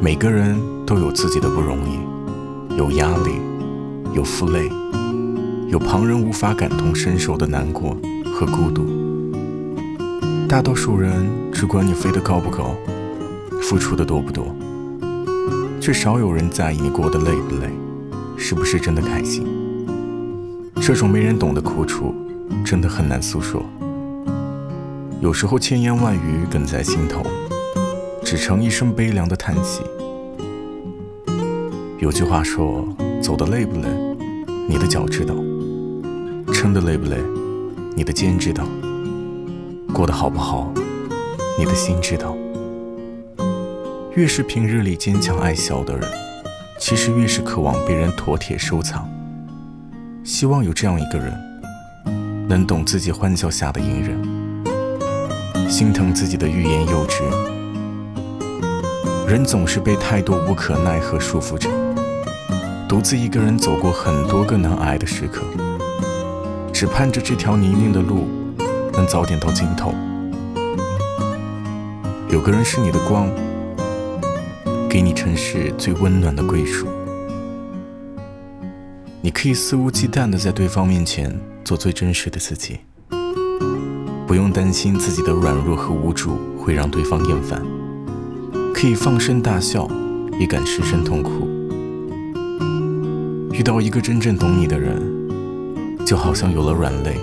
每个人都有自己的不容易，有压力，有负累，有旁人无法感同身受的难过和孤独。大多数人只管你飞得高不高，付出的多不多，却少有人在意你过得累不累，是不是真的开心。这种没人懂的苦楚，真的很难诉说。有时候千言万语哽在心头。只成一声悲凉的叹息。有句话说：“走的累不累，你的脚知道；撑的累不累，你的肩知道；过得好不好，你的心知道。”越是平日里坚强爱笑的人，其实越是渴望被人妥帖收藏。希望有这样一个人，能懂自己欢笑下的隐忍，心疼自己的欲言又止。人总是被太多无可奈何束缚着，独自一个人走过很多个难挨的时刻，只盼着这条泥泞的路能早点到尽头。有个人是你的光，给你城市最温暖的归属。你可以肆无忌惮地在对方面前做最真实的自己，不用担心自己的软弱和无助会让对方厌烦。可以放声大笑，也敢失声痛哭。遇到一个真正懂你的人，就好像有了软肋，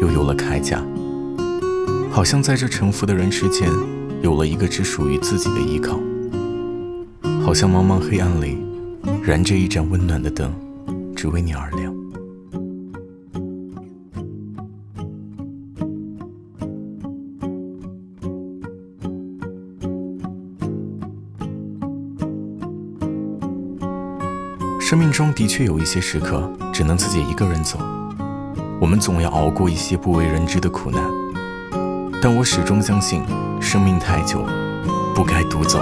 又有了铠甲，好像在这沉浮的人世间，有了一个只属于自己的依靠，好像茫茫黑暗里，燃着一盏温暖的灯，只为你而亮。生命中的确有一些时刻只能自己一个人走，我们总要熬过一些不为人知的苦难。但我始终相信，生命太久，不该独走。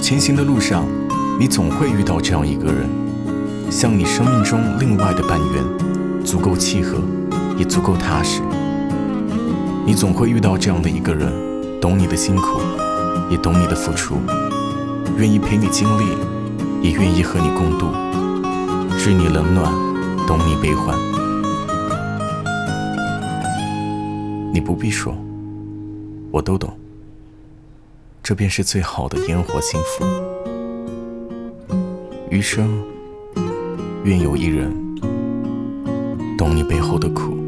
前行的路上，你总会遇到这样一个人，像你生命中另外的半圆，足够契合，也足够踏实。你总会遇到这样的一个人，懂你的辛苦，也懂你的付出，愿意陪你经历。也愿意和你共度，知你冷暖，懂你悲欢。你不必说，我都懂。这便是最好的烟火幸福。余生，愿有一人懂你背后的苦。